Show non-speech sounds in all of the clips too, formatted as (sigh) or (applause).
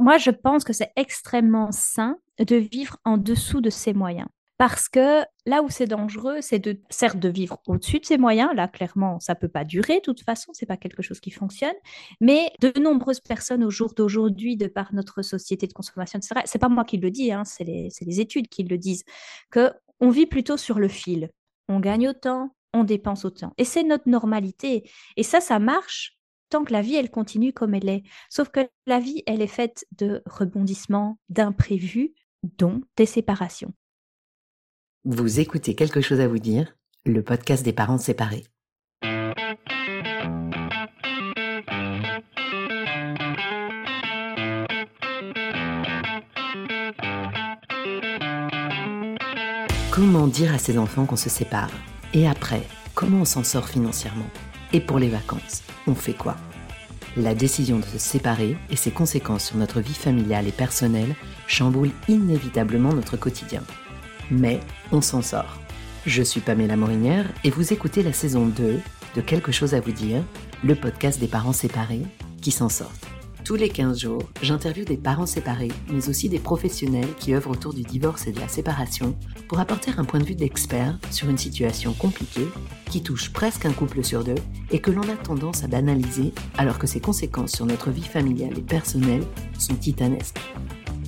Moi, je pense que c'est extrêmement sain de vivre en dessous de ses moyens. Parce que là où c'est dangereux, c'est de certes de vivre au-dessus de ses moyens. Là, clairement, ça peut pas durer. De toute façon, c'est pas quelque chose qui fonctionne. Mais de nombreuses personnes au jour d'aujourd'hui, de par notre société de consommation, etc. C'est pas moi qui le dis, hein, c'est les, les, études qui le disent, que on vit plutôt sur le fil. On gagne autant, on dépense autant. Et c'est notre normalité. Et ça, ça marche tant que la vie, elle continue comme elle est. Sauf que la vie, elle est faite de rebondissements, d'imprévus, dont des séparations. Vous écoutez quelque chose à vous dire, le podcast des parents séparés. Comment dire à ses enfants qu'on se sépare? Et après, comment on s'en sort financièrement? Et pour les vacances, on fait quoi? La décision de se séparer et ses conséquences sur notre vie familiale et personnelle chamboulent inévitablement notre quotidien mais on s'en sort. Je suis Pamela Morinière et vous écoutez la saison 2 de Quelque chose à vous dire, le podcast des parents séparés qui s'en sortent. Tous les 15 jours, j'interviewe des parents séparés, mais aussi des professionnels qui œuvrent autour du divorce et de la séparation pour apporter un point de vue d'expert sur une situation compliquée qui touche presque un couple sur deux et que l'on a tendance à banaliser alors que ses conséquences sur notre vie familiale et personnelle sont titanesques.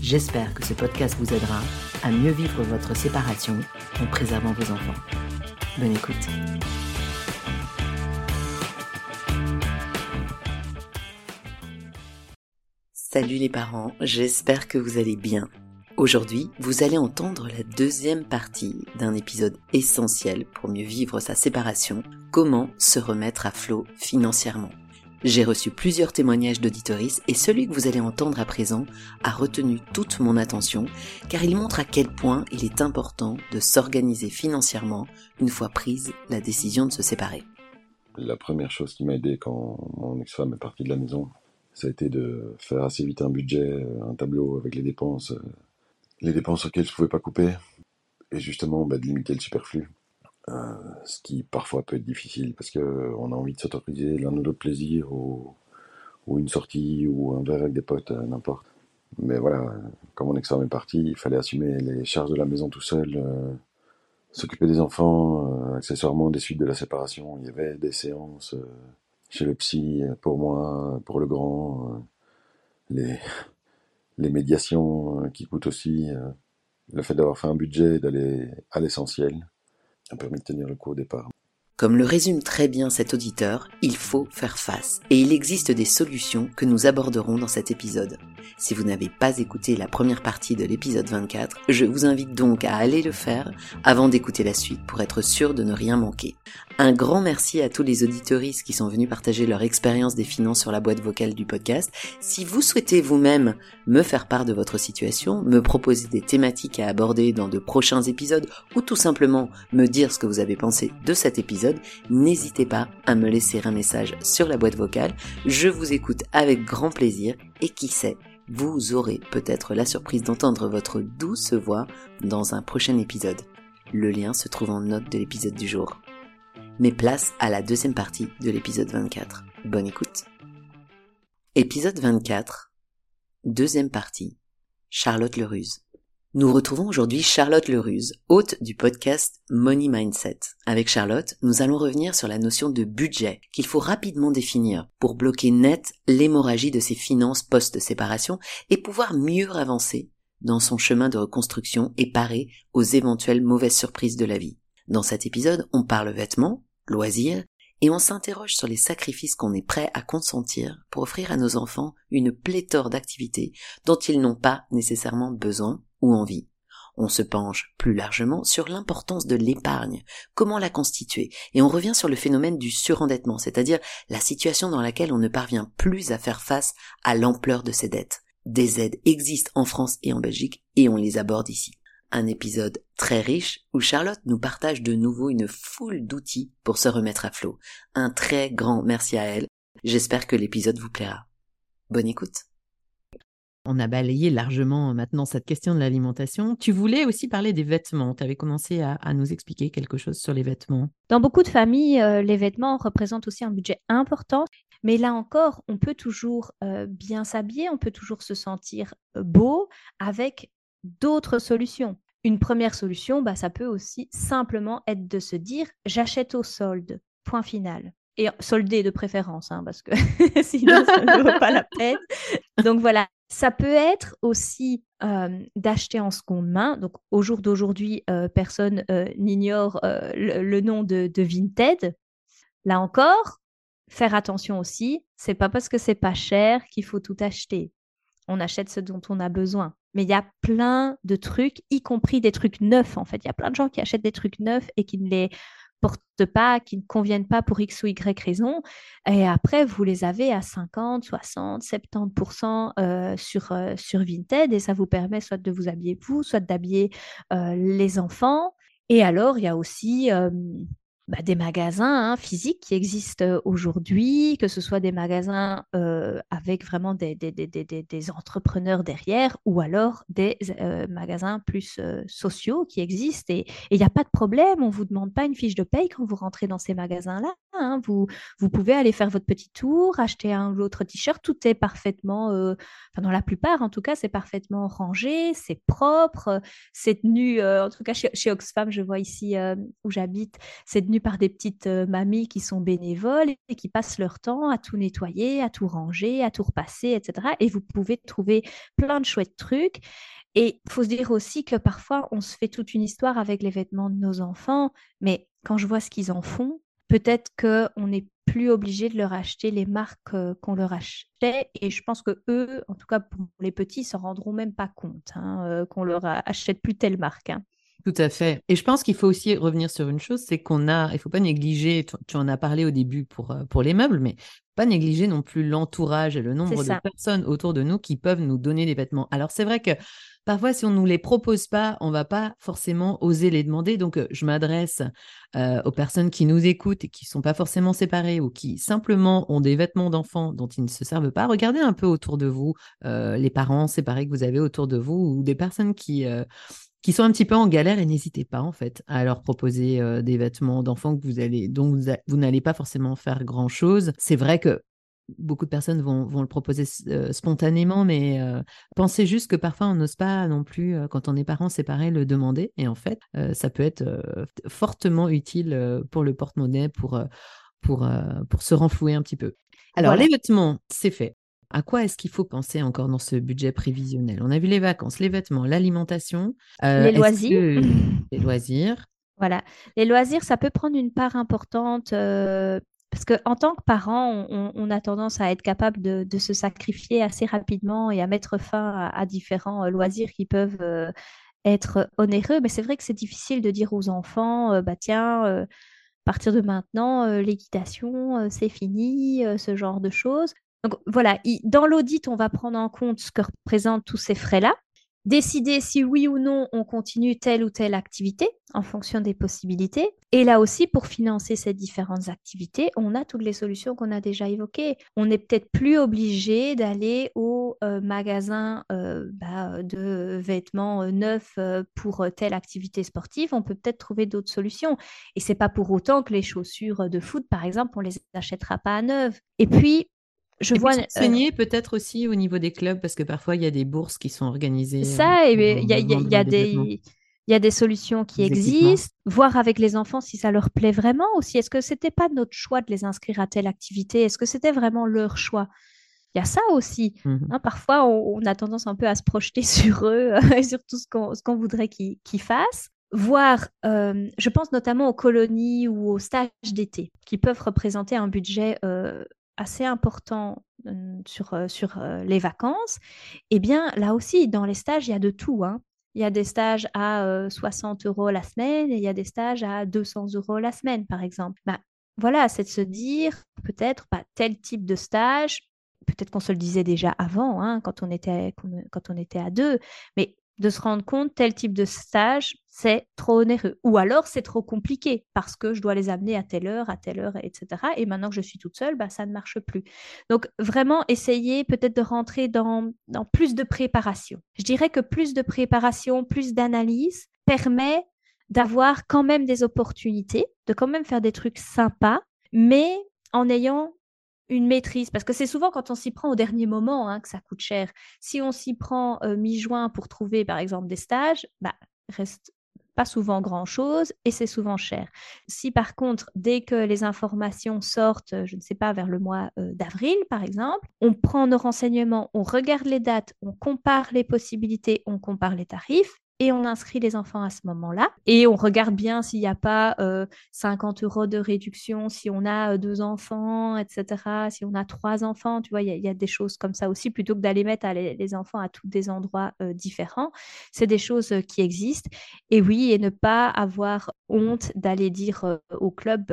J'espère que ce podcast vous aidera à mieux vivre votre séparation en préservant vos enfants. Bonne écoute. Salut les parents, j'espère que vous allez bien. Aujourd'hui, vous allez entendre la deuxième partie d'un épisode essentiel pour mieux vivre sa séparation, comment se remettre à flot financièrement. J'ai reçu plusieurs témoignages d'auditoris et celui que vous allez entendre à présent a retenu toute mon attention car il montre à quel point il est important de s'organiser financièrement une fois prise la décision de se séparer. La première chose qui m'a aidé quand mon ex-femme est partie de la maison, ça a été de faire assez vite un budget, un tableau avec les dépenses, les dépenses auxquelles je ne pouvais pas couper et justement bah, de limiter le superflu. Euh, ce qui parfois peut être difficile parce qu'on a envie de s'autoriser l'un ou l'autre plaisir ou, ou, une sortie ou un verre avec des potes, euh, n'importe. Mais voilà, comme mon ex-femme est parti, il fallait assumer les charges de la maison tout seul, euh, s'occuper des enfants, accessoirement des suites de la séparation. Il y avait des séances chez le psy pour moi, pour le grand, les, (laughs) les médiations qui coûtent aussi, le fait d'avoir fait un budget et d'aller à l'essentiel a permis de tenir le coup au départ. Comme le résume très bien cet auditeur, il faut faire face. Et il existe des solutions que nous aborderons dans cet épisode. Si vous n'avez pas écouté la première partie de l'épisode 24, je vous invite donc à aller le faire avant d'écouter la suite pour être sûr de ne rien manquer. Un grand merci à tous les auditoristes qui sont venus partager leur expérience des finances sur la boîte vocale du podcast. Si vous souhaitez vous-même me faire part de votre situation, me proposer des thématiques à aborder dans de prochains épisodes ou tout simplement me dire ce que vous avez pensé de cet épisode, n'hésitez pas à me laisser un message sur la boîte vocale. Je vous écoute avec grand plaisir et qui sait, vous aurez peut-être la surprise d'entendre votre douce voix dans un prochain épisode. Le lien se trouve en note de l'épisode du jour. Mais place à la deuxième partie de l'épisode 24. Bonne écoute. Épisode 24. Deuxième partie. Charlotte Leruse. Nous retrouvons aujourd'hui Charlotte Leruse, hôte du podcast Money Mindset. Avec Charlotte, nous allons revenir sur la notion de budget qu'il faut rapidement définir pour bloquer net l'hémorragie de ses finances post-séparation et pouvoir mieux avancer dans son chemin de reconstruction et parer aux éventuelles mauvaises surprises de la vie. Dans cet épisode, on parle vêtements, loisirs, et on s'interroge sur les sacrifices qu'on est prêt à consentir pour offrir à nos enfants une pléthore d'activités dont ils n'ont pas nécessairement besoin ou envie. On se penche plus largement sur l'importance de l'épargne, comment la constituer, et on revient sur le phénomène du surendettement, c'est-à-dire la situation dans laquelle on ne parvient plus à faire face à l'ampleur de ses dettes. Des aides existent en France et en Belgique, et on les aborde ici. Un épisode très riche où Charlotte nous partage de nouveau une foule d'outils pour se remettre à flot. Un très grand merci à elle. J'espère que l'épisode vous plaira. Bonne écoute. On a balayé largement euh, maintenant cette question de l'alimentation. Tu voulais aussi parler des vêtements. Tu avais commencé à, nous expliquer quelque chose sur les vêtements. Dans beaucoup de familles, euh, les vêtements représentent aussi un budget important. Mais là encore, on peut toujours euh, bien s'habiller, on peut toujours se sentir beau avec d'autres solutions. Une première solution, bah, ça peut aussi simplement être de se dire j'achète au solde, point final. Et soldé de préférence, hein, parce que (laughs) sinon ça ne vaut pas la peine. Donc voilà, ça peut être aussi d'acheter en seconde main. Donc au jour d'aujourd'hui, personne n'ignore le, nom de, de Vinted. Là encore, faire attention aussi, c'est pas parce que c'est pas cher qu'il faut tout acheter. On achète ce dont on a besoin. Mais il y a plein de trucs, y compris des trucs neufs en fait. Il y a plein de gens qui achètent des trucs neufs et qui ne les portent pas, qui ne conviennent pas pour X ou Y raison. Et après, vous les avez à 50, 60, 70% sur, euh, sur Vinted et ça vous permet soit de vous habiller vous, soit d'habiller euh, les enfants. Et alors, il y a aussi bah, des magasins hein, physiques qui existent aujourd'hui, que ce soit des magasins avec vraiment des, des, des, des, entrepreneurs derrière ou alors des magasins plus sociaux qui existent. Et il n'y a pas de problème, on ne vous demande pas une fiche de paye quand vous rentrez dans ces magasins-là. Hein. Vous, vous pouvez aller faire votre petit tour, acheter un ou l'autre t-shirt, tout est parfaitement, enfin dans la plupart en tout cas, c'est parfaitement rangé, c'est propre, c'est tenu, en tout cas chez, chez, Oxfam, je vois ici où j'habite, c'est tenu par des petites euh, mamies qui sont bénévoles et qui passent leur temps à tout nettoyer, à tout ranger, à tout repasser, etc. Et vous pouvez trouver plein de chouettes trucs. Et il faut se dire aussi que parfois, on se fait toute une histoire avec les vêtements de nos enfants, mais quand je vois ce qu'ils en font, peut-être qu'on n'est plus obligé de leur acheter les marques euh, qu'on leur achetait. Et je pense que eux, en tout cas pour les petits, s'en rendront même pas compte hein, euh, qu'on leur achète plus telle marque. Hein. Tout à fait. Et je pense qu'il faut aussi revenir sur une chose, c'est qu'on a, il faut pas négliger, tu, en as parlé au début pour, euh, pour les meubles, mais pas négliger non plus l'entourage et le nombre de personnes autour de nous qui peuvent nous donner des vêtements. Alors c'est vrai que parfois, si on ne nous les propose pas, on va pas forcément oser les demander. Donc, euh, je m'adresse euh, aux personnes qui nous écoutent et qui sont pas forcément séparées ou qui simplement ont des vêtements d'enfants dont ils ne se servent pas. Regardez un peu autour de vous, les parents séparés que vous avez autour de vous ou des personnes qui qui sont un petit peu en galère et n'hésitez pas en fait à leur proposer euh, des vêtements d'enfants que vous allez, dont vous, n'allez pas forcément faire grand chose. C'est vrai que beaucoup de personnes vont, vont le proposer euh, spontanément, mais euh, pensez juste que parfois on n'ose pas non plus, quand on est parents séparés, le demander. Et en fait, ça peut être fortement utile pour le porte-monnaie, pour, pour, pour se renflouer un petit peu. Alors, les vêtements, c'est fait. À quoi est-ce qu'il faut penser encore dans ce budget prévisionnel? On a vu les vacances, les vêtements, l'alimentation, euh, les loisirs. (laughs) les loisirs? Voilà, les loisirs, ça peut prendre une part importante. Euh, parce qu'en tant que parent, on, a tendance à être capable de, se sacrifier assez rapidement et à mettre fin à, différents euh, loisirs qui peuvent être onéreux. Mais c'est vrai que c'est difficile de dire aux enfants, bah tiens, à partir de maintenant, l'équitation, c'est fini, ce genre de choses. Donc voilà, dans l'audit, on va prendre en compte ce que représentent tous ces frais-là, décider si oui ou non on continue telle ou telle activité en fonction des possibilités. Et là aussi, pour financer ces différentes activités, on a toutes les solutions qu'on a déjà évoquées. On n'est peut-être plus obligé d'aller au euh, magasin euh, bah, de vêtements euh, neufs pour telle activité sportive. On peut peut-être trouver d'autres solutions. Et c'est pas pour autant que les chaussures de foot, par exemple, on les achètera pas à neuf. Et puis, je vois euh, peut-être aussi au niveau des clubs parce que parfois il y a des bourses qui sont organisées. Ça, il y, a, des il y a des solutions qui existent, voir avec les enfants si ça leur plaît vraiment aussi. Est-ce que c'était pas notre choix de les inscrire à telle activité? Est-ce que c'était vraiment leur choix? Il y a ça aussi. Mmh hein, parfois, on, a tendance un peu à se projeter (laughs) sur eux et sur tout ce qu'on voudrait qu'ils fassent. Voir, euh, je pense notamment aux colonies ou aux stages d'été qui peuvent représenter un budget euh, assez important sur, sur les vacances, eh bien là aussi, dans les stages, il y a de tout. Hein. Il y a des stages à 60 euros la semaine et il y a des stages à 200 euros la semaine, par exemple. Bah, voilà, c'est de se dire peut-être pas tel type de stage, peut-être qu'on se le disait déjà avant, hein, quand, on était, quand on était à deux, mais de se rendre compte tel type de stage, c'est trop onéreux. Ou alors c'est trop compliqué parce que je dois les amener à telle heure, à telle heure, etc. Et maintenant que je suis toute seule, bah, ça ne marche plus. Donc vraiment essayer peut-être de rentrer dans, dans plus de préparation. Je dirais que plus de préparation, plus d'analyse permet d'avoir quand même des opportunités, de quand même faire des trucs sympas, mais en ayant une maîtrise, parce que c'est souvent quand on s'y prend au dernier moment hein, que ça coûte cher. Si on s'y prend mi-juin pour trouver, par exemple, des stages, bah, reste pas souvent grand-chose et c'est souvent cher. Si par contre, dès que les informations sortent, je ne sais pas, vers le mois d'avril par exemple, on prend nos renseignements, on regarde les dates, on compare les possibilités, on compare les tarifs, et on inscrit les enfants à ce moment-là. Et on regarde bien s'il n'y a pas 50 euh, euros de réduction, si on a euh, deux enfants, etc. Si on a trois enfants, tu vois, il y, a des choses comme ça aussi, plutôt que d'aller mettre les, enfants à tous des endroits euh, différents. C'est des choses qui existent. Et oui, et ne pas avoir honte d'aller dire au club,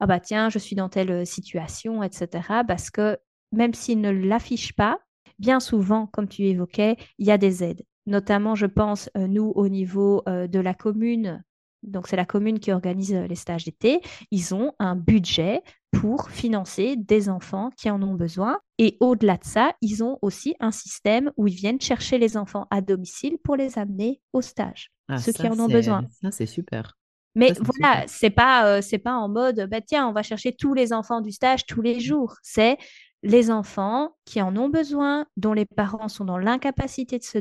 ah bah tiens, je suis dans telle situation, etc. Parce que même s'ils ne l'affichent pas, bien souvent, comme tu évoquais, il y a des aides notamment, je pense, euh, nous, au niveau euh, de la commune, donc c'est la commune qui organise euh, les stages d'été, ils ont un budget pour financer des enfants qui en ont besoin. Et au-delà de ça, ils ont aussi un système où ils viennent chercher les enfants à domicile pour les amener au stage, ah, ceux qui en ont besoin. Ça, c'est super. Mais voilà, c'est pas c'est pas en mode bah tiens, on va chercher tous les enfants du stage tous les jours. C'est les enfants qui en ont besoin, dont les parents sont dans l'incapacité de se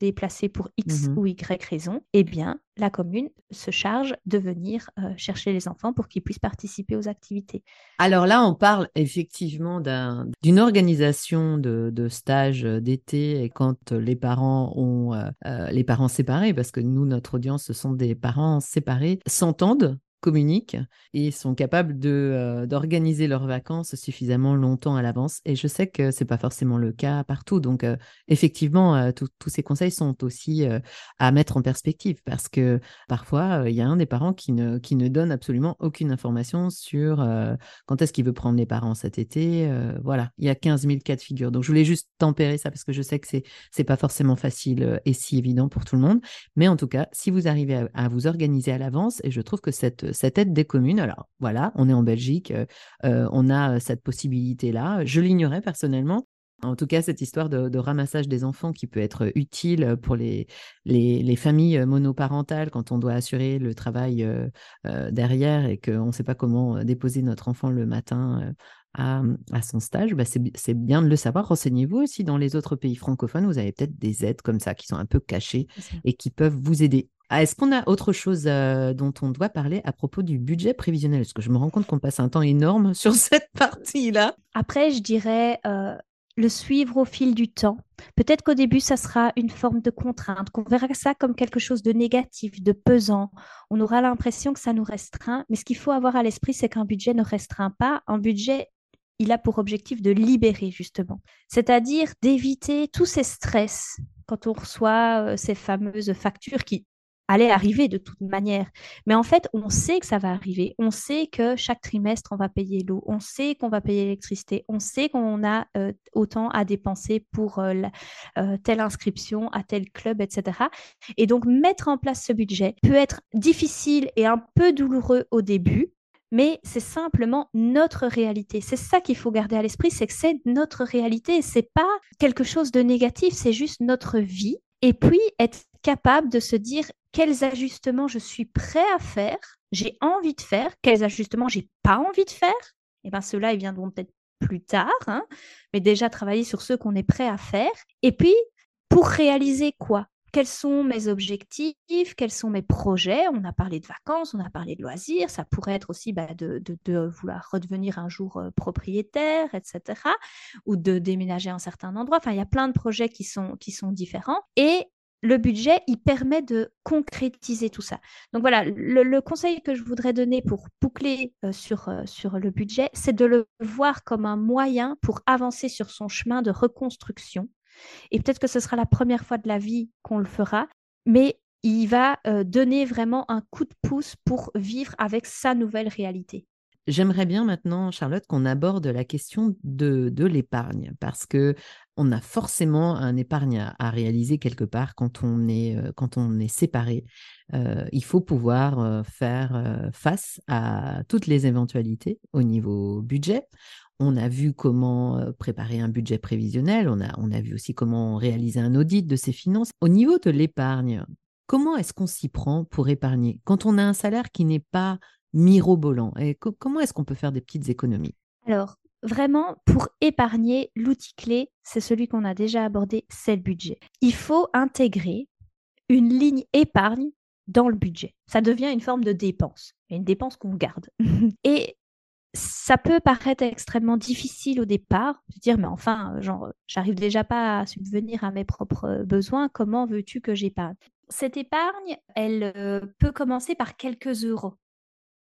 déplacer pour X mmh ou Y raison, eh bien, la commune se charge de venir euh, chercher les enfants pour qu'ils puissent participer aux activités. Alors là, on parle effectivement d'une organisation de, de stages d'été et quand les parents ont euh, euh, les parents séparés, parce que nous, notre audience, ce sont des parents séparés, s'entendent communiquent et sont capables de, euh, d'organiser leurs vacances suffisamment longtemps à l'avance. Et je sais que c'est pas forcément le cas partout. Donc, euh, effectivement, euh, tous ces conseils sont aussi à mettre en perspective parce que parfois, il y a un des parents qui ne, qui ne donne absolument aucune information sur quand est-ce qu'il veut prendre les parents cet été. voilà, il y a 15 000 cas de figure. Donc, je voulais juste tempérer ça parce que je sais que c'est, c'est pas forcément facile et si évident pour tout le monde. Mais en tout cas, si vous arrivez à vous organiser à l'avance, et je trouve que cette cette aide des communes. Alors voilà, on est en Belgique, euh, euh, on a euh, cette possibilité-là. Je l'ignorais personnellement. En tout cas, cette histoire de, ramassage des enfants qui peut être utile pour les, les, familles monoparentales quand on doit assurer le travail derrière et qu'on ne sait pas comment déposer notre enfant le matin à, son stage, bah, c'est bien de le savoir. Renseignez-vous aussi dans les autres pays francophones. Vous avez peut-être des aides comme ça qui sont un peu cachées et qui peuvent vous aider. Ah, est-ce qu'on a autre chose euh, dont on doit parler à propos du budget prévisionnel? Parce que je me rends compte qu'on passe un temps énorme (laughs) sur cette partie-là. Après, je dirais euh, le suivre au fil du temps. Peut-être qu'au début, ça sera une forme de contrainte, qu'on verra ça comme quelque chose de négatif, de pesant. On aura l'impression que ça nous restreint. Mais ce qu'il faut avoir à l'esprit, c'est qu'un budget ne restreint pas. Un budget, il a pour objectif de libérer, justement. C'est-à-dire d'éviter tous ces stress quand on reçoit euh, ces fameuses factures qui allait arriver de toute manière. Mais en fait, on sait que ça va arriver. On sait que chaque trimestre, on va payer l'eau. On sait qu'on va payer l'électricité. On sait qu'on a euh, autant à dépenser pour euh, euh, telle inscription à tel club, etc. Et donc, mettre en place ce budget peut être difficile et un peu douloureux au début. Mais c'est simplement notre réalité. C'est ça qu'il faut garder à l'esprit, c'est que c'est notre réalité. C'est pas quelque chose de négatif, c'est juste notre vie. Et puis être capable de se dire quels ajustements je suis prêt à faire, j'ai envie de faire, quels ajustements j'ai pas envie de faire. Et eh bien ceux-là, ils viendront peut-être plus tard, hein, mais déjà travailler sur ceux qu'on est prêt à faire. Et puis, pour réaliser quoi? Quels sont mes objectifs, quels sont mes projets? On a parlé de vacances, on a parlé de loisirs, ça pourrait être aussi bah, de, vouloir redevenir un jour euh, propriétaire, etc. Ou de déménager à un certain endroit. Enfin, il y a plein de projets qui sont, qui sont différents. Et le budget, il permet de concrétiser tout ça. Donc voilà, le, conseil que je voudrais donner pour boucler euh, sur, euh, sur le budget, c'est de le voir comme un moyen pour avancer sur son chemin de reconstruction. Et peut-être que ce sera la première fois de la vie qu'on le fera, mais il va euh, donner vraiment un coup de pouce pour vivre avec sa nouvelle réalité. J'aimerais bien maintenant, Charlotte, qu'on aborde la question de, de l'épargne, parce que on a forcément un épargne à, réaliser quelque part quand on est, euh, quand on est séparé. Euh, il faut pouvoir euh, faire face à toutes les éventualités au niveau budget. On a vu comment préparer un budget prévisionnel, on a, on a vu aussi comment réaliser un audit de ses finances. Au niveau de l'épargne, comment est-ce qu'on s'y prend pour épargner quand on a un salaire qui n'est pas mirobolant? Et comment est-ce qu'on peut faire des petites économies? Alors, vraiment, pour épargner, l'outil clé, c'est celui qu'on a déjà abordé, c'est le budget. Il faut intégrer une ligne épargne dans le budget. Ça devient une forme de dépense, une dépense qu'on garde. (laughs) Et ça peut paraître extrêmement difficile au départ, de dire mais enfin, genre, j'arrive déjà pas à subvenir à mes propres besoins, comment veux-tu que j'épargne? Cette épargne, elle euh, peut commencer par quelques euros.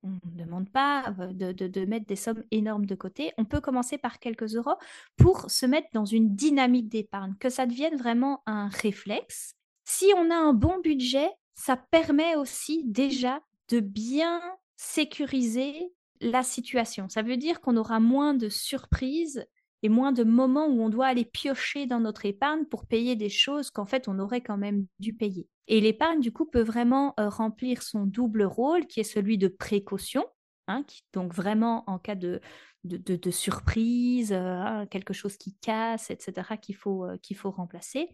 On ne demande pas euh, de, de, mettre des sommes énormes de côté. On peut commencer par quelques euros pour se mettre dans une dynamique d'épargne, que ça devienne vraiment un réflexe. Si on a un bon budget, ça permet aussi déjà de bien sécuriser la situation. Ça veut dire qu'on aura moins de surprises et moins de moments où on doit aller piocher dans notre épargne pour payer des choses qu'en fait on aurait quand même dû payer. Et l'épargne, du coup, peut vraiment euh, remplir son double rôle, qui est celui de précaution, hein, donc vraiment en cas de, surprise, euh, quelque chose qui casse, etc., qu'il faut, euh, qu'il faut remplacer.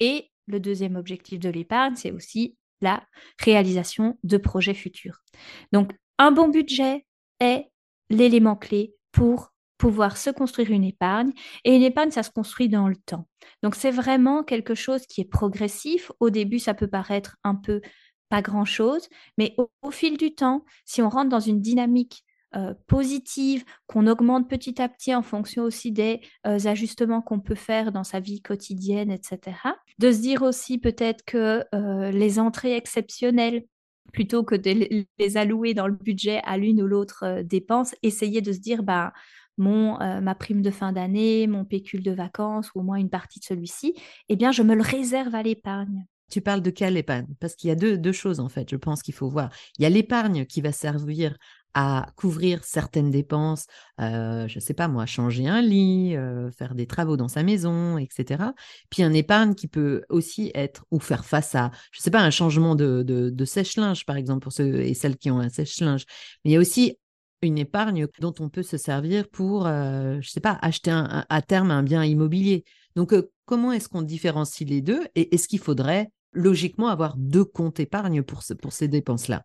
Et le deuxième objectif de l'épargne, c'est aussi la réalisation de projets futurs. Donc, un bon budget est l'élément clé pour pouvoir se construire une épargne. Et une épargne, ça se construit dans le temps. Donc, c'est vraiment quelque chose qui est progressif. Au début, ça peut paraître un peu pas grand-chose, mais au, fil du temps, si on rentre dans une dynamique euh, positive, qu'on augmente petit à petit en fonction aussi des euh, ajustements qu'on peut faire dans sa vie quotidienne, etc. De se dire aussi peut-être que euh, les entrées exceptionnelles, plutôt que de les allouer dans le budget à l'une ou l'autre dépense, essayer de se dire, bah, mon, ma prime de fin d'année, mon pécule de vacances ou au moins une partie de celui-ci, eh bien, je me le réserve à l'épargne. Tu parles de quelle épargne? Parce qu'il y a deux, deux, choses, en fait, je pense qu'il faut voir. Il y a l'épargne qui va servir à couvrir certaines dépenses, euh, je ne sais pas moi, changer un lit, euh, faire des travaux dans sa maison, etc. Puis un épargne qui peut aussi être ou faire face à, je ne sais pas, un changement de, de, sèche-linge, par exemple, pour ceux et celles qui ont un sèche-linge. Mais il y a aussi une épargne dont on peut se servir pour, euh, je sais pas, acheter à terme un bien immobilier. Donc, comment est-ce qu'on différencie les deux et est-ce qu'il faudrait logiquement avoir deux comptes épargne pour, pour ces dépenses-là?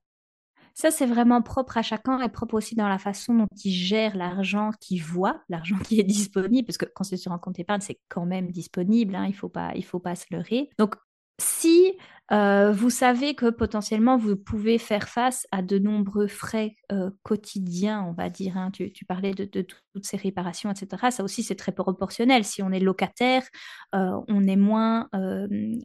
Ça, c'est vraiment propre à chacun et propre aussi dans la façon dont il gère l'argent qu'il voit, l'argent qui est (laughs) disponible, parce que quand c'est sur un compte épargne, c'est quand même disponible, hein, il ne faut, pas, faut pas se leurrer. Donc, si euh, vous savez que potentiellement vous pouvez faire face à de nombreux frais euh, quotidiens, on va dire. Hein. Tu, parlais de, toutes ces réparations, etc. Ça aussi, c'est très proportionnel. Si on est locataire, euh, on est moins,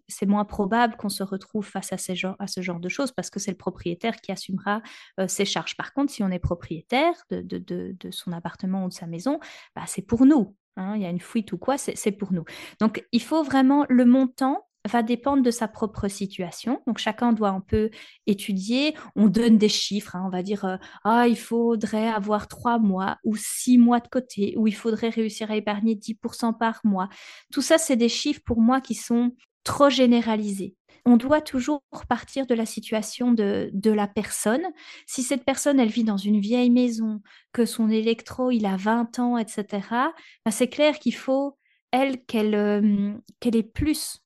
c'est moins probable qu'on se retrouve face à, ce genre de choses parce que c'est le propriétaire qui assumera ses charges. Par contre, si on est propriétaire de, son appartement ou de sa maison, bah, c'est pour nous. Hein. Il y a une fuite ou quoi, c'est pour nous. Donc, il faut vraiment le montant va dépendre de sa propre situation. Donc chacun doit un peu étudier. On donne des chiffres. Hein. On va dire euh, ah il faudrait avoir trois mois ou six mois de côté ou il faudrait réussir à épargner 10% par mois. Tout ça c'est des chiffres pour moi qui sont trop généralisés. On doit toujours partir de la situation de, de la personne. Si cette personne, elle vit dans une vieille maison, que son électro, il a 20 ans, etc., ben c'est clair qu'il faut, elle, qu'elle euh, qu'elle ait plus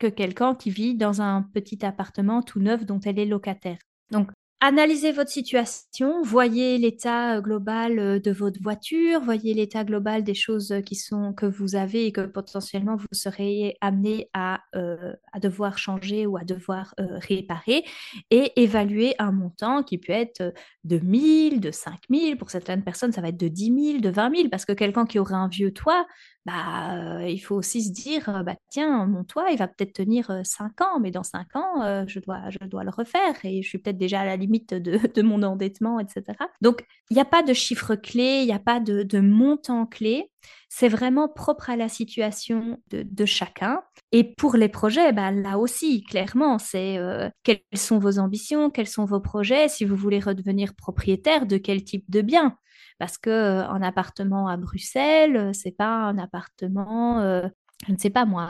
que quelqu'un qui vit dans un petit appartement tout neuf dont elle est locataire. Donc, Analysez votre situation, voyez l'état euh, global euh, de votre voiture, voyez l'état global des choses qui sont que vous avez et que potentiellement vous serez amené à, euh, devoir changer ou à devoir réparer et évaluer un montant qui peut être de 1000, de 5000, pour certaines personnes ça va être de 10 000, de 20 000 parce que quelqu'un qui aurait un vieux toit, bah, il faut aussi se dire, bah, tiens, mon toit, il va peut-être tenir 5 ans, mais dans 5 ans, je, dois, je dois le refaire et je suis peut-être déjà à la limite de, (laughs) mon endettement, etc. Donc, il n'y a pas de chiffre clé, il n'y a pas de, montant clé. C'est vraiment propre à la situation de, chacun. Et pour les projets, bah, là aussi, clairement, c'est quelles sont vos ambitions, quels sont vos projets, si vous voulez redevenir propriétaire, de quel type de bien parce que euh, un appartement à Bruxelles, euh, c'est pas un appartement euh, je ne sais pas moi,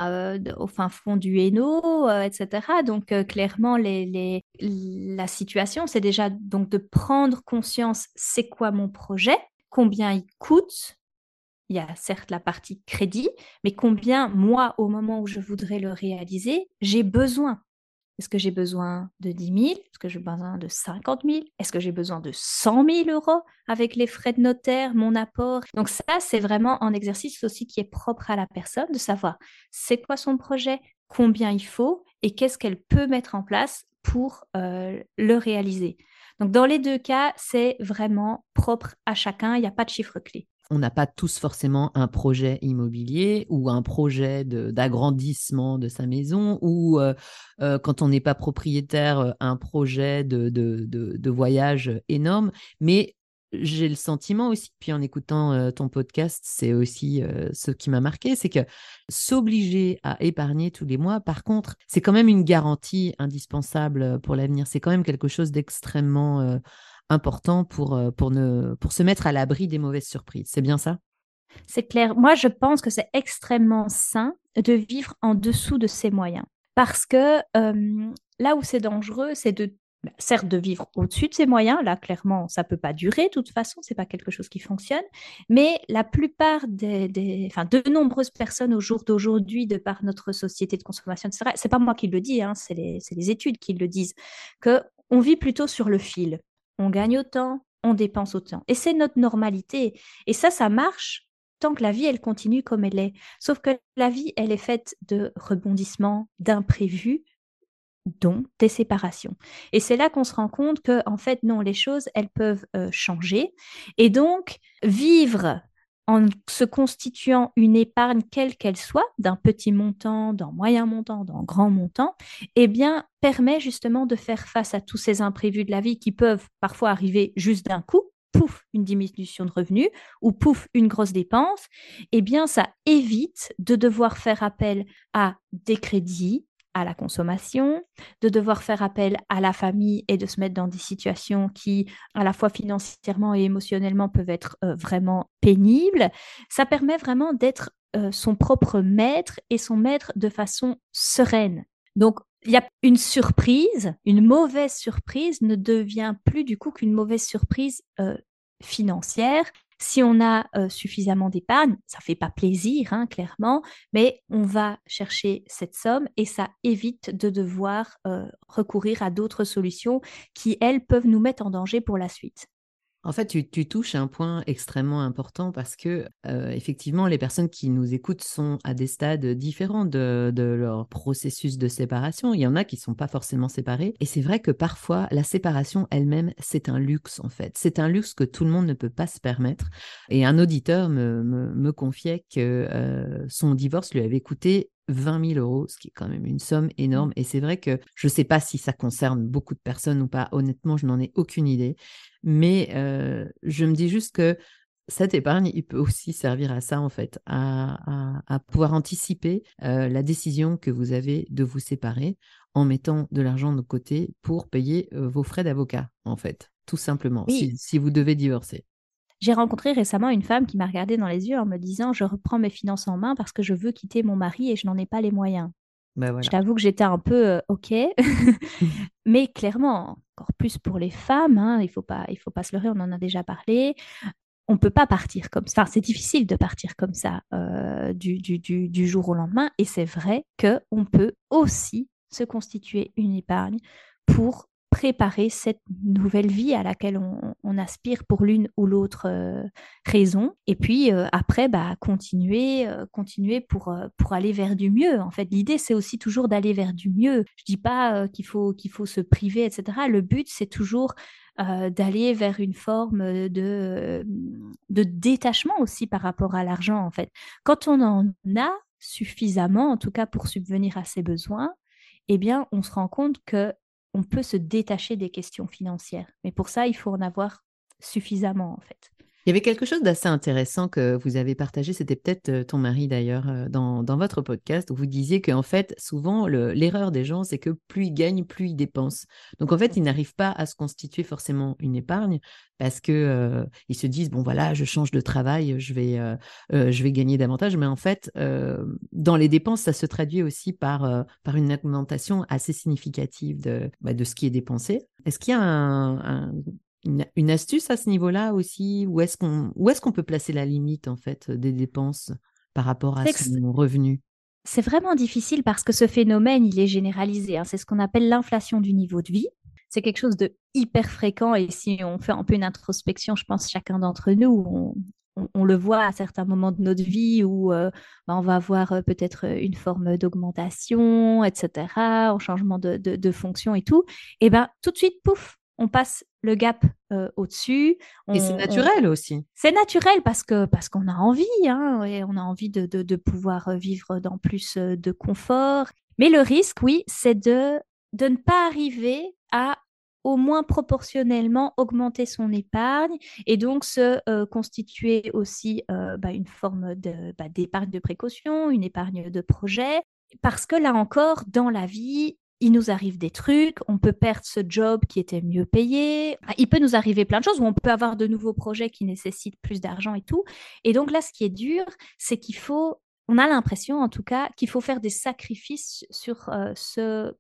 au fin fond du Hainaut, etc. Donc clairement, les, la situation, c'est déjà donc de prendre conscience, c'est quoi mon projet, combien il coûte. Il y a certes la partie crédit, mais combien moi, au moment où je voudrais le réaliser, j'ai besoin? Est-ce que j'ai besoin de 10 000 Est-ce que j'ai besoin de 50 000 Est-ce que j'ai besoin de 100 000 euros avec les frais de notaire, mon apport? Donc ça, c'est vraiment un exercice aussi qui est propre à la personne, de savoir c'est quoi son projet, combien il faut et qu'est-ce qu'elle peut mettre en place pour euh, le réaliser. Donc dans les deux cas, c'est vraiment propre à chacun, il n'y a pas de chiffre clé on n'a pas tous forcément un projet immobilier ou un projet d'agrandissement de, sa maison ou euh, euh, quand on n'est pas propriétaire, euh, un projet de, de, voyage énorme. Mais j'ai le sentiment aussi, puis en écoutant ton podcast, c'est aussi ce qui m'a marqué, c'est que s'obliger à épargner tous les mois, par contre, c'est quand même une garantie indispensable pour l'avenir. C'est quand même quelque chose d'extrêmement important pour, euh, pour, ne, pour se mettre à l'abri des mauvaises surprises. C'est bien ça? C'est clair. Moi, je pense que c'est extrêmement sain de vivre en dessous de ses moyens. Parce que là où c'est dangereux, c'est de bah, certes de vivre au-dessus de ses moyens, là clairement ça peut pas durer de toute façon, c'est pas quelque chose qui fonctionne, mais la plupart des, des enfin de nombreuses personnes au jour d'aujourd'hui, de par notre société de consommation, etc. C'est pas moi qui le dis, hein, c'est les, les, études qui le disent, que on vit plutôt sur le fil on gagne autant, on dépense autant. Et c'est notre normalité. Et ça, ça marche tant que la vie, elle continue comme elle est. Sauf que la vie, elle est faite de rebondissements, d'imprévus, dont des séparations. Et c'est là qu'on se rend compte que, en fait, non, les choses, elles peuvent euh, changer. Et donc, vivre en se constituant une épargne quelle qu'elle soit, d'un petit montant, d'un moyen montant, d'un grand montant, eh bien, permet justement de faire face à tous ces imprévus de la vie qui peuvent parfois arriver juste d'un coup, pouf, une diminution de revenus ou pouf, une grosse dépense, eh bien, ça évite de devoir faire appel à des crédits, à la consommation, de devoir faire appel à la famille et de se mettre dans des situations qui, à la fois financièrement et émotionnellement, peuvent être euh, vraiment pénibles. Ça permet vraiment d'être euh, son propre maître et son maître de façon sereine. Donc, il y a une surprise, une mauvaise surprise ne devient plus du coup qu'une mauvaise surprise euh, financière si on a euh, suffisamment d'épargne, ça fait pas plaisir, hein, clairement, mais on va chercher cette somme et ça évite de devoir euh, recourir à d'autres solutions qui, elles, peuvent nous mettre en danger pour la suite. En fait, tu, touches un point extrêmement important parce que, euh, effectivement, les personnes qui nous écoutent sont à des stades différents de, leur processus de séparation. Il y en a qui ne sont pas forcément séparés. Et c'est vrai que parfois, la séparation elle-même, c'est un luxe, en fait. C'est un luxe que tout le monde ne peut pas se permettre. Et un auditeur me, confiait que euh, son divorce lui avait coûté 20 000 euros, ce qui est quand même une somme énorme. Mmh. Et c'est vrai que je ne sais pas si ça concerne beaucoup de personnes ou pas. Honnêtement, je n'en ai aucune idée. Mais euh, je me dis juste que cette épargne, il peut aussi servir à ça, en fait, à, pouvoir anticiper euh, la décision que vous avez de vous séparer en mettant de l'argent de côté pour payer euh, vos frais d'avocat, en fait, tout simplement, si vous devez divorcer. J'ai rencontré récemment une femme qui m'a regardé dans les yeux en me disant Je reprends mes finances en main parce que je veux quitter mon mari et je n'en ai pas les moyens. Ben je t'avoue que j'étais un peu euh, OK, (laughs) mais clairement, encore plus pour les femmes, hein, il ne faut, pas, il faut pas se leurrer, on en a déjà parlé. On ne peut pas partir comme ça. c'est difficile de partir comme ça euh, du, du, du, du jour au lendemain. Et c'est vrai qu'on peut aussi se constituer une épargne pour préparer cette nouvelle vie à laquelle on, aspire pour l'une ou l'autre euh, raison. Et puis euh, après, bah, continuer, euh, continuer pour, pour aller vers du mieux. En fait, l'idée, c'est aussi toujours d'aller vers du mieux. Je dis pas qu'il faut, qu'il faut se priver, etc. Le but, c'est toujours d'aller vers une forme de, de détachement aussi par rapport à l'argent, en fait. Quand on en a suffisamment, en tout cas pour subvenir à ses besoins, eh bien, on se rend compte que on peut se détacher des questions financières. Mais pour ça, il faut en avoir suffisamment, en fait. Il y avait quelque chose d'assez intéressant que vous avez partagé, c'était peut-être euh, ton mari d'ailleurs euh, dans, votre podcast, où vous disiez qu'en fait, souvent, l'erreur des gens, c'est que plus ils gagnent, plus ils dépensent. Donc en fait, ils n'arrivent pas à se constituer forcément une épargne parce que euh, ils se disent, bon voilà, je change de travail, je vais, je vais gagner davantage. Mais en fait, dans les dépenses, ça se traduit aussi par, par une augmentation assez significative de, bah, de ce qui est dépensé. Est-ce qu'il y a un une, astuce à ce niveau-là aussi? Où est-ce qu'on est qu'on peut placer la limite en fait des dépenses par rapport à son revenu c'est vraiment difficile parce que ce phénomène, il est généralisé. Hein. C'est ce qu'on appelle l'inflation du niveau de vie. C'est quelque chose de hyper fréquent et si on fait un peu une introspection, je pense chacun d'entre nous, on, le voit à certains moments de notre vie où euh, bah, on va avoir euh, peut-être une forme d'augmentation, etc., en changement de, fonction et tout. Et bien, tout de suite, pouf, on passe le gap euh, au-dessus. Et c'est naturel aussi. C'est naturel parce que parce qu'on a envie, hein, et on a envie de, de, pouvoir vivre dans plus de confort. Mais le risque, oui, c'est de, de ne pas arriver à au moins proportionnellement augmenter son épargne et donc se euh, constituer aussi euh, bah, une forme bah, d'épargne de, précaution, une épargne de projet. Parce que là encore, dans la vie, il nous arrive des trucs, on peut perdre ce job qui était mieux payé, il peut nous arriver plein de choses, ou on peut avoir de nouveaux projets qui nécessitent plus d'argent et tout. Et donc là, ce qui est dur, c'est qu'il faut, on a l'impression en tout cas, qu'il faut faire des sacrifices sur euh, ce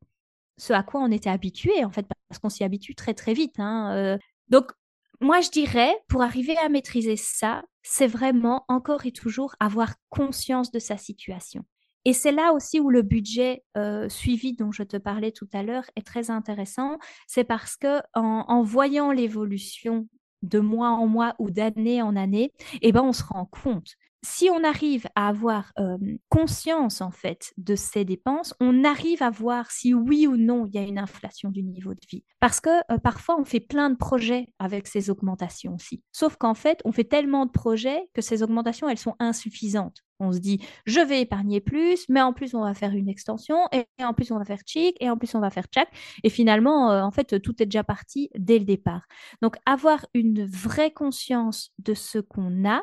à quoi on était habitué, en fait, parce qu'on s'y habitue très très vite. Hein, euh. Donc, moi, je dirais, pour arriver à maîtriser ça, c'est vraiment encore et toujours avoir conscience de sa situation. Et c'est là aussi où le budget euh, suivi dont je te parlais tout à l'heure est très intéressant. C'est parce que en, voyant l'évolution de mois en mois ou d'année en année, eh ben, on se rend compte si on arrive à avoir conscience en fait de ces dépenses, on arrive à voir si oui ou non il y a une inflation du niveau de vie. Parce que parfois on fait plein de projets avec ces augmentations aussi. Sauf qu'en fait on fait tellement de projets que ces augmentations elles sont insuffisantes. On se dit je vais épargner plus, mais en plus on va faire une extension et en plus on va faire chic et en plus on va faire tchac et finalement en fait tout est déjà parti dès le départ. Donc avoir une vraie conscience de ce qu'on a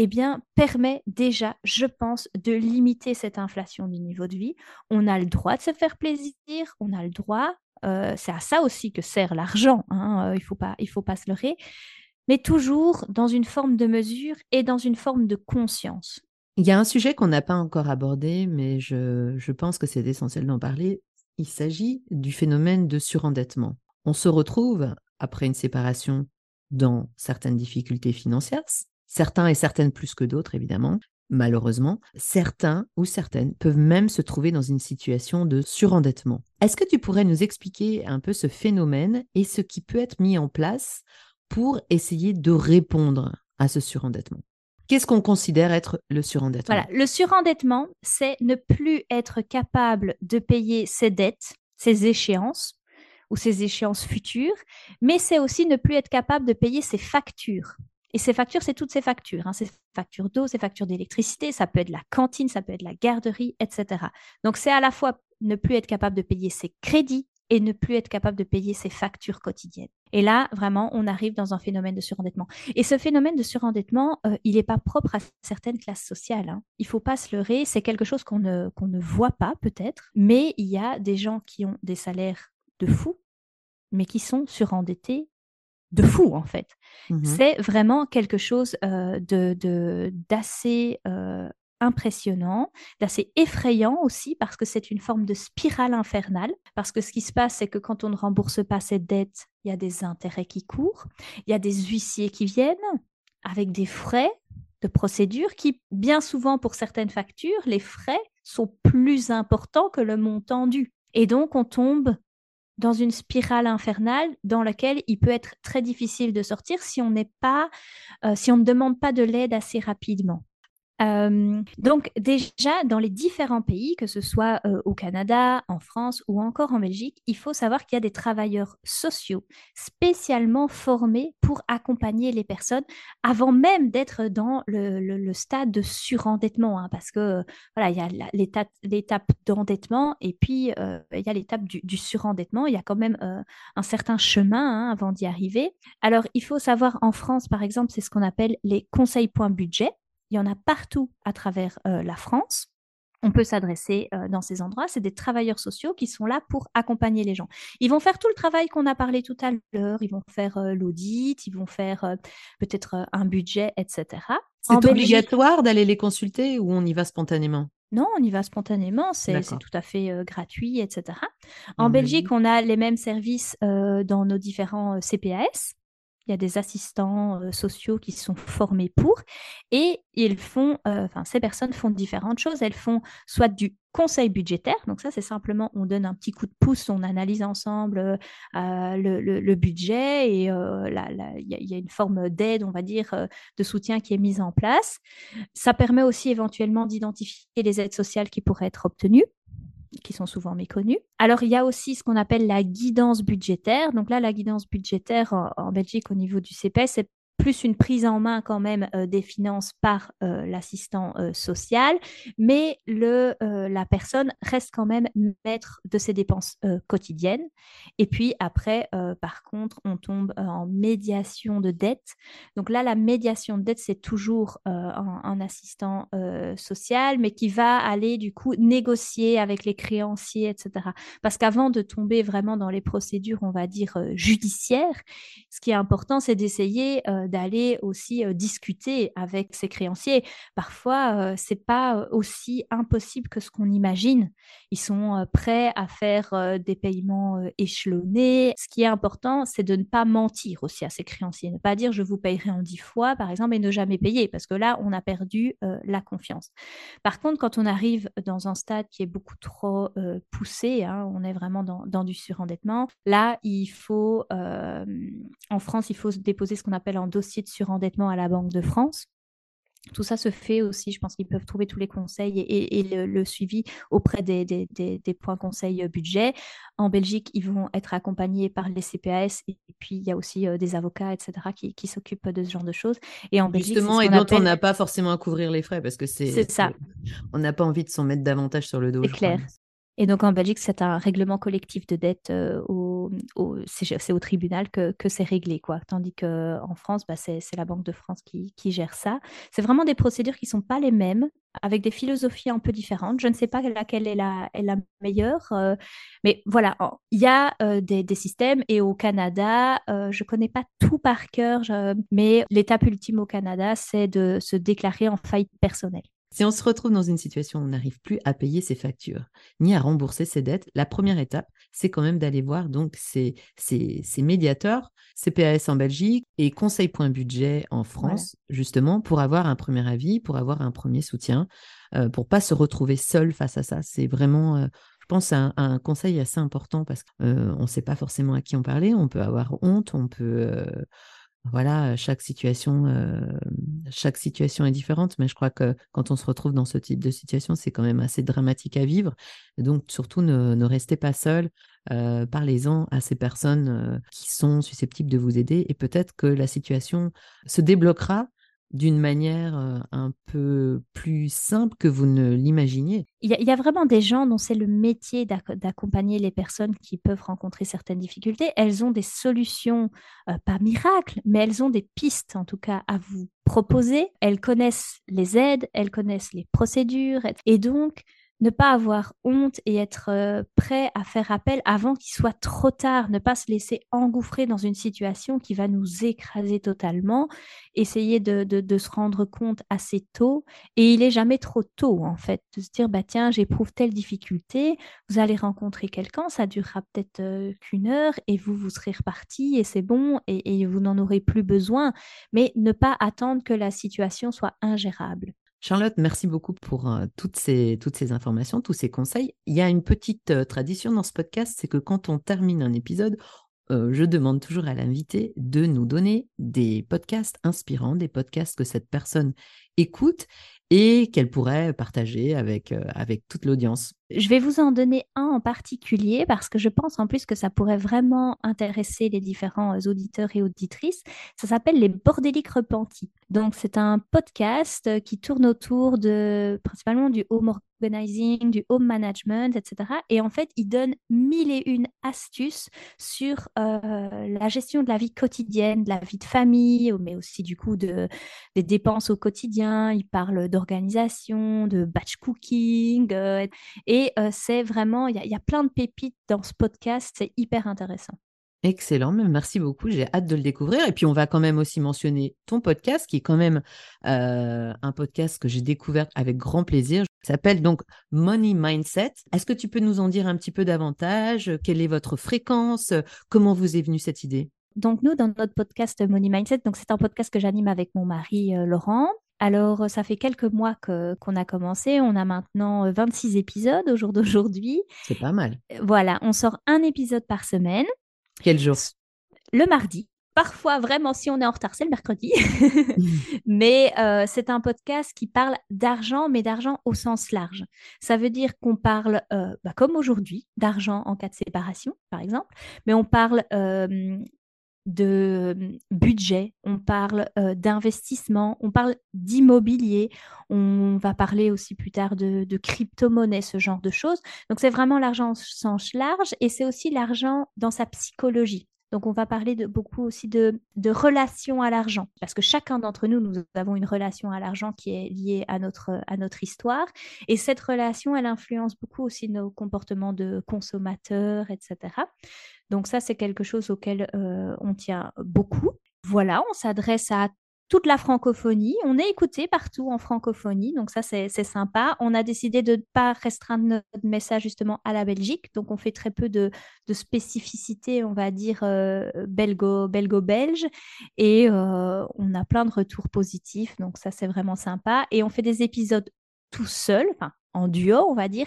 eh bien, permet déjà, je pense, de limiter cette inflation du niveau de vie. On a le droit de se faire plaisir, on a le droit, euh, c'est à ça aussi que sert l'argent, hein, euh, il ne faut, faut pas se leurrer, mais toujours dans une forme de mesure et dans une forme de conscience. Il y a un sujet qu'on n'a pas encore abordé, mais je, pense que c'est essentiel d'en parler. Il s'agit du phénomène de surendettement. On se retrouve, après une séparation, dans certaines difficultés financières, certains et certaines plus que d'autres, évidemment. Malheureusement, certains ou certaines peuvent même se trouver dans une situation de surendettement. Est-ce que tu pourrais nous expliquer un peu ce phénomène et ce qui peut être mis en place pour essayer de répondre à ce surendettement? Qu'est-ce qu'on considère être le surendettement? Voilà, le surendettement, c'est ne plus être capable de payer ses dettes, ses échéances ou ses échéances futures, mais c'est aussi ne plus être capable de payer ses factures. Et ces factures, c'est toutes ces factures. Hein. Ces factures d'eau, ces factures d'électricité, ça peut être la cantine, ça peut être la garderie, etc. Donc c'est à la fois ne plus être capable de payer ses crédits et ne plus être capable de payer ses factures quotidiennes. Et là, vraiment, on arrive dans un phénomène de surendettement. Et ce phénomène de surendettement, euh, il n'est pas propre à certaines classes sociales. Hein. Il faut pas se leurrer, c'est quelque chose qu'on ne, qu'on ne voit pas peut-être, mais il y a des gens qui ont des salaires de fous, mais qui sont surendettés de fou en fait. Mmh c'est vraiment quelque chose euh, de d'assez euh, impressionnant, d'assez effrayant aussi parce que c'est une forme de spirale infernale. Parce que ce qui se passe, c'est que quand on ne rembourse pas cette dette, il y a des intérêts qui courent, il y a des huissiers qui viennent avec des frais de procédure qui, bien souvent pour certaines factures, les frais sont plus importants que le montant dû. Et donc on tombe dans une spirale infernale dans laquelle il peut être très difficile de sortir si on pas, euh, si on ne demande pas de l'aide assez rapidement. Euh, donc déjà, dans les différents pays, que ce soit euh, au Canada, en France ou encore en Belgique, il faut savoir qu'il y a des travailleurs sociaux spécialement formés pour accompagner les personnes avant même d'être dans le, stade de surendettement, hein, parce que voilà, il y a l'étape d'endettement et puis il y a l'étape du, surendettement. Il y a quand même un certain chemin hein, avant d'y arriver. Alors, il faut savoir en France, par exemple, c'est ce qu'on appelle les conseils points budget. Il y en a partout à travers euh, la France. On peut s'adresser euh, dans ces endroits. C'est des travailleurs sociaux qui sont là pour accompagner les gens. Ils vont faire tout le travail qu'on a parlé tout à l'heure. Ils vont faire euh, l'audit, ils vont faire peut-être un budget, etc. C'est obligatoire d'aller les consulter ou on y va spontanément? Non, on y va spontanément, c'est tout à fait gratuit, etc. En Belgique, on a les mêmes services dans nos différents CPAS. Il y a des assistants euh, sociaux qui sont formés pour et ils font, euh, enfin, ces personnes font différentes choses. Elles font soit du conseil budgétaire, donc ça c'est simplement on donne un petit coup de pouce, on analyse ensemble euh, le, budget et il y, a une forme d'aide, on va dire, de soutien qui est mise en place. Ça permet aussi éventuellement d'identifier les aides sociales qui pourraient être obtenues qui sont souvent méconnus. Alors, il y a aussi ce qu'on appelle la guidance budgétaire. Donc là, la guidance budgétaire en, Belgique au niveau du CPS, c'est plus une prise en main quand même euh, des finances par euh, l'assistant euh, social, mais le, la personne reste quand même maître de ses dépenses quotidiennes. Et puis après, par contre, on tombe en médiation de dette. Donc là, la médiation de dette, c'est toujours un, un, assistant social, mais qui va aller du coup négocier avec les créanciers, etc. Parce qu'avant de tomber vraiment dans les procédures, on va dire, judiciaires, ce qui est important, c'est d'essayer d'aller aussi discuter avec ses créanciers. Parfois, c'est pas aussi impossible que ce qu'on imagine. Ils sont prêts à faire des paiements échelonnés. Ce qui est important, c'est de ne pas mentir aussi à ses créanciers, ne pas dire je vous payerai en dix fois, par exemple, et ne jamais payer, parce que là, on a perdu la confiance. Par contre, quand on arrive dans un stade qui est beaucoup trop poussé, hein, on est vraiment dans, du surendettement, là, il faut, en France, il faut se déposer ce qu'on appelle un dossier de surendettement à la Banque de France. Tout ça se fait aussi, je pense qu'ils peuvent trouver tous les conseils et, le, suivi auprès des, des, points conseils euh, budget. En Belgique, ils vont être accompagnés par les CPAS et, puis il y a aussi euh, des avocats, etc., qui, qui s'occupent de ce genre de choses. Et en Belgique, Justement, et dont on n'a pas forcément à couvrir les frais parce que c'est ça. On n'a pas envie de s'en mettre davantage sur le dos. C'est clair. Et donc en Belgique, c'est un règlement collectif de dette, euh, au, c'est au tribunal que, c'est réglé. Quoi. Tandis qu'en France, bah, c'est la Banque de France qui, gère ça. C'est vraiment des procédures qui ne sont pas les mêmes, avec des philosophies un peu différentes. Je ne sais pas laquelle est la, meilleure, euh, mais voilà, il y a euh, des, systèmes. Et au Canada, je ne connais pas tout par cœur, mais l'étape ultime au Canada, c'est de se déclarer en faillite personnelle. Si on se retrouve dans une situation où on n'arrive plus à payer ses factures, ni à rembourser ses dettes, la première étape, c'est quand même d'aller voir donc ces, ces, médiateurs, CPAS en Belgique et Conseil.budget en France, justement, pour avoir un premier avis, pour avoir un premier soutien, euh, pour pas se retrouver seul face à ça. C'est vraiment, euh, je pense, un, un, conseil assez important parce qu'on euh, ne sait pas forcément à qui en parler, on peut avoir honte, on peut voilà, chaque situation, chaque situation est différente, mais je crois que quand on se retrouve dans ce type de situation, c'est quand même assez dramatique à vivre. donc, surtout, ne, restez pas seul. Parlez-en à ces personnes qui sont susceptibles de vous aider et peut-être que la situation se débloquera d'une manière un peu plus simple que vous ne l'imaginiez. Il, y, a vraiment des gens dont c'est le métier d'accompagner les personnes qui peuvent rencontrer certaines difficultés. Elles ont des solutions, pas miracles, mais elles ont des pistes en tout cas à vous proposer. Elles connaissent les aides, elles connaissent les procédures. Et donc, ne pas avoir honte et être euh, prêt à faire appel avant qu'il soit trop tard, ne pas se laisser engouffrer dans une situation qui va nous écraser totalement, essayer de, se rendre compte assez tôt. Et il est jamais trop tôt, en fait, de se dire, bah, tiens, j'éprouve telle difficulté, vous allez rencontrer quelqu'un, ça durera peut-être euh, qu'une heure et vous, vous serez reparti et c'est bon et vous n'en aurez plus besoin. Mais ne pas attendre que la situation soit ingérable. Charlotte, merci beaucoup pour euh, toutes, ces, informations, tous ces conseils. Il y a une petite euh, tradition dans ce podcast, c'est que quand on termine un épisode, euh, je demande toujours à l'invité de nous donner des podcasts inspirants, des podcasts que cette personne écoute et qu'elle pourrait partager avec, avec toute l'audience. Je vais vous en donner un en particulier parce que je pense en plus que ça pourrait vraiment intéresser les différents auditeurs et auditrices. Ça s'appelle Les Bordéliques Repentis. Donc, c'est un podcast qui tourne autour de principalement du home organizing, du home management, etc. Et en fait, il donne mille et une astuces sur euh, la gestion de la vie quotidienne, de la vie de famille, mais aussi du coup de, des dépenses au quotidien. Il parle d'organisation, de batch cooking. Euh, et euh, c'est vraiment, il y, a plein de pépites dans ce podcast. C'est hyper intéressant. Excellent, merci beaucoup. J'ai hâte de le découvrir. Et puis, on va quand même aussi mentionner ton podcast, qui est quand même euh, un podcast que j'ai découvert avec grand plaisir. Il s'appelle donc Money Mindset. Est-ce que tu peux nous en dire un petit peu davantage? Quelle est votre fréquence? Comment vous est venue cette idée? Donc nous, dans notre podcast Money Mindset, donc c'est un podcast que j'anime avec mon mari Laurent. Alors, ça fait quelques mois qu'on a commencé. On a maintenant 26 épisodes au jour d'aujourd'hui. C'est pas mal. Voilà, on sort un épisode par semaine. Quel jour? Le mardi. Parfois, vraiment, si on est en retard, c'est le mercredi. (laughs) mais c'est un podcast qui parle d'argent, mais d'argent au sens large. Ça veut dire qu'on parle, bah, comme aujourd'hui, d'argent en cas de séparation, par exemple, mais on parle de mmh, budget, on parle d'investissement, on parle d'immobilier, on va parler aussi plus tard de, crypto-monnaie, ce genre de choses. Donc c'est vraiment l'argent au sens large et c'est aussi l'argent dans sa psychologie. Donc, on va parler de, beaucoup aussi de, de relation à l'argent, parce que chacun d'entre nous, nous avons une relation à l'argent qui est liée à notre, à notre histoire. Et cette relation, elle influence beaucoup aussi nos comportements de consommateurs, etc. Donc, ça, c'est quelque chose auquel euh, on tient beaucoup. Voilà, on s'adresse à toute la francophonie. On est écouté partout en francophonie, donc ça c'est sympa. On a décidé de ne pas restreindre notre message justement à la Belgique, donc on fait très peu de, de spécificité, on va dire euh, belgo-belge, et euh, on a plein de retours positifs, donc ça c'est vraiment sympa. Et on fait des épisodes tout seul, enfin en duo, on va dire,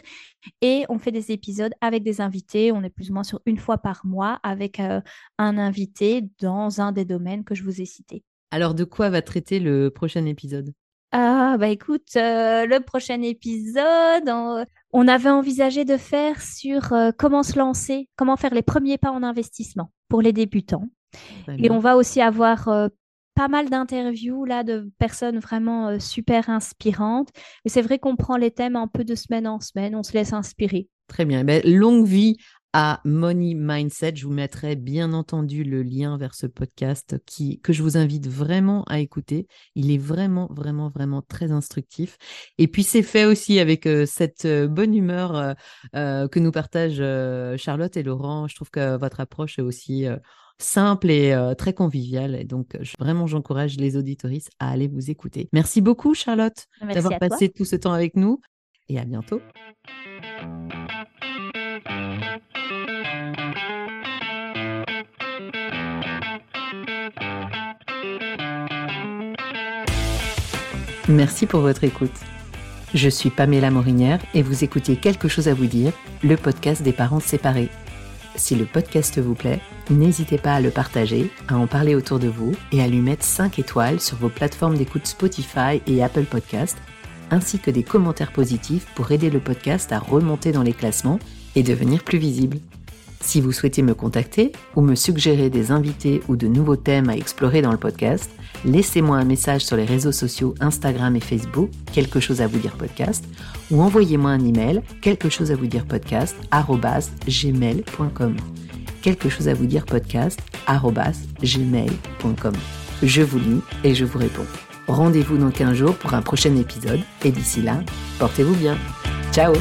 et on fait des épisodes avec des invités. On est plus ou moins sur une fois par mois avec euh, un invité dans un des domaines que je vous ai cités. Alors, de quoi va traiter le prochain épisode? Ah, bah écoute, euh, le prochain épisode, on, avait envisagé de faire sur euh, comment se lancer, comment faire les premiers pas en investissement pour les débutants. Et on va aussi avoir euh, pas mal d'interviews là de personnes vraiment super inspirantes. Et c'est vrai qu'on prend les thèmes un peu de semaine en semaine, on se laisse inspirer. Très bien. Ben, longue vie à Money Mindset. Je vous mettrai bien entendu le lien vers ce podcast qui, que je vous invite vraiment à écouter. Il est vraiment, vraiment, vraiment très instructif. Et puis c'est fait aussi avec euh, cette euh, bonne humeur euh, que nous partagent Charlotte et Laurent. Je trouve que votre approche est aussi simple et très conviviale. Et donc, vraiment, j'encourage les auditoristes à aller vous écouter. Merci beaucoup, Charlotte, d'avoir passé tout ce temps avec nous. Et à bientôt. Merci pour votre écoute. Je suis Pamela Morinière et vous écoutez Quelque chose à vous dire, le podcast des parents séparés. Si le podcast vous plaît, n'hésitez pas à le partager, à en parler autour de vous et à lui mettre 5 étoiles sur vos plateformes d'écoute Spotify et Apple Podcast, ainsi que des commentaires positifs pour aider le podcast à remonter dans les classements et devenir plus visible. Si vous souhaitez me contacter ou me suggérer des invités ou de nouveaux thèmes à explorer dans le podcast, laissez-moi un message sur les réseaux sociaux Instagram et Facebook, quelque chose à vous dire podcast, ou envoyez-moi un email, quelque chose à vous dire podcast, gmail.com. Quelque chose à vous dire podcast, gmail.com. Je vous lis et je vous réponds. Rendez-vous dans 15 jours pour un prochain épisode et d'ici là, portez-vous bien. Ciao